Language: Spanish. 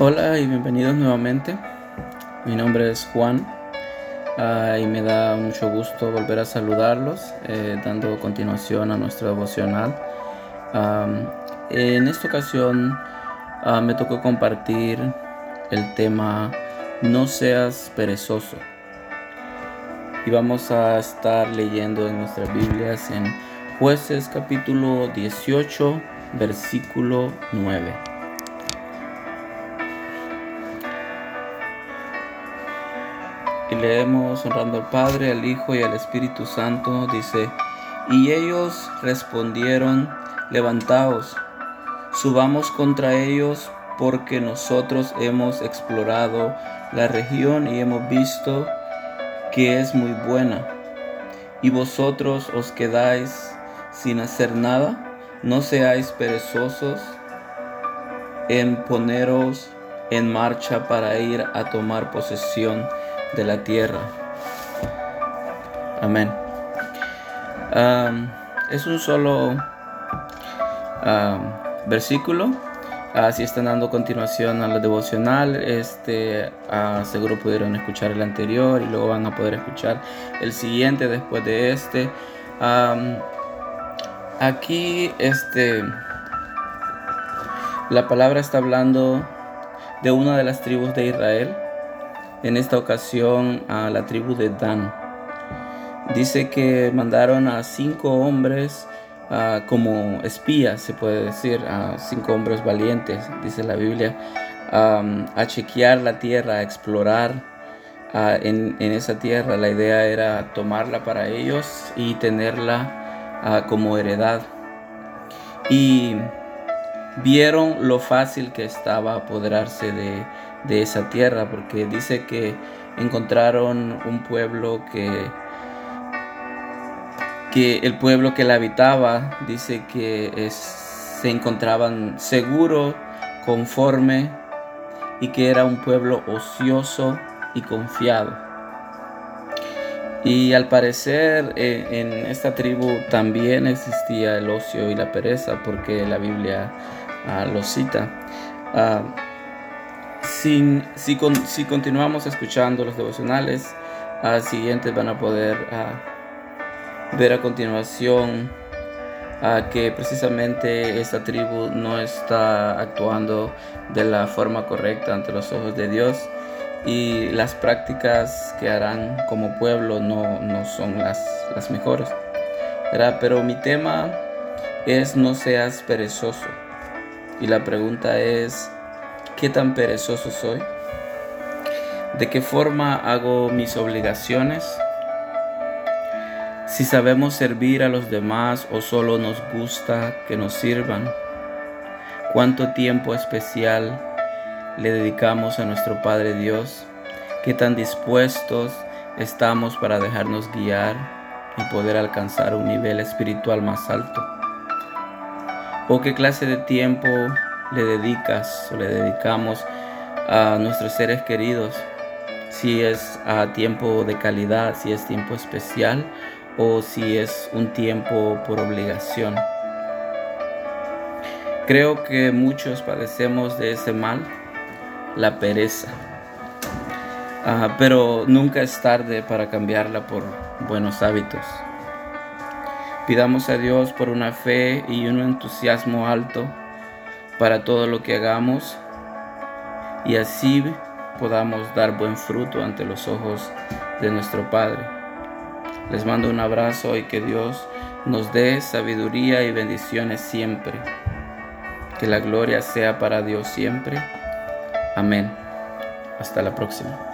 Hola y bienvenidos nuevamente. Mi nombre es Juan ah, y me da mucho gusto volver a saludarlos, eh, dando continuación a nuestro devocional. en esta ocasión ah, me tocó compartir el tema No seas perezoso. Y vamos a estar leyendo en nuestras Biblias en Jueces capítulo 18, versículo 9. Leemos honrando al Padre, al Hijo y al Espíritu Santo, dice, y ellos respondieron, levantaos, subamos contra ellos, porque nosotros hemos explorado la región y hemos visto que es muy buena. Y vosotros os quedáis sin hacer nada, no seáis perezosos en poneros en marcha para ir a tomar posesión de la tierra. Amén. es un solo versículo. Así están dando continuación a la devocional. Este, uh, seguro pudieron escuchar el anterior y luego van a poder escuchar el siguiente después de este. aquí, este, la palabra está hablando de una de las tribus de Israel en esta ocasión a la tribu de Dan. Dice que mandaron a cinco hombres ah, como espías, se puede decir, a cinco hombres valientes, dice la Biblia, a chequear la tierra, a explorar ah, en, esa tierra. La idea era tomarla para ellos y tenerla ah, como heredad. Y vieron lo fácil que estaba apoderarse de, de esa tierra, porque dice que encontraron un pueblo que, que el pueblo que la habitaba, dice que se encontraban seguro, conforme y que era un pueblo ocioso y confiado. Y al parecer eh, en esta tribu también existía el ocio y la pereza, porque la Biblia ah, lo cita. Ah, si, si, continuamos escuchando los devocionales, a siguientes van a poder ver a continuación que precisamente esta tribu no está actuando de la forma correcta ante los ojos de Dios y las prácticas que harán como pueblo no, no son las, las mejores. Pero mi tema es no seas perezoso. Y la pregunta es, ¿Qué tan perezoso soy? ¿De qué forma hago mis obligaciones? Si sabemos servir a los demás o solo nos gusta que nos sirvan. ¿Cuánto tiempo especial le dedicamos a nuestro Padre Dios? ¿Qué tan dispuestos estamos para dejarnos guiar y poder alcanzar un nivel espiritual más alto? ¿O qué clase de tiempo le dedicas o le dedicamos a nuestros seres queridos, si es a tiempo de calidad, si es tiempo especial o si es un tiempo por obligación. Creo que muchos padecemos de ese mal, la pereza. Ah, pero nunca es tarde para cambiarla por buenos hábitos. Pidamos a Dios por una fe y un entusiasmo alto para todo lo que hagamos y así podamos dar buen fruto ante los ojos de nuestro Padre. Les mando un abrazo y que Dios nos dé sabiduría y bendiciones siempre. Que la gloria sea para Dios siempre. Amén. Hasta la próxima.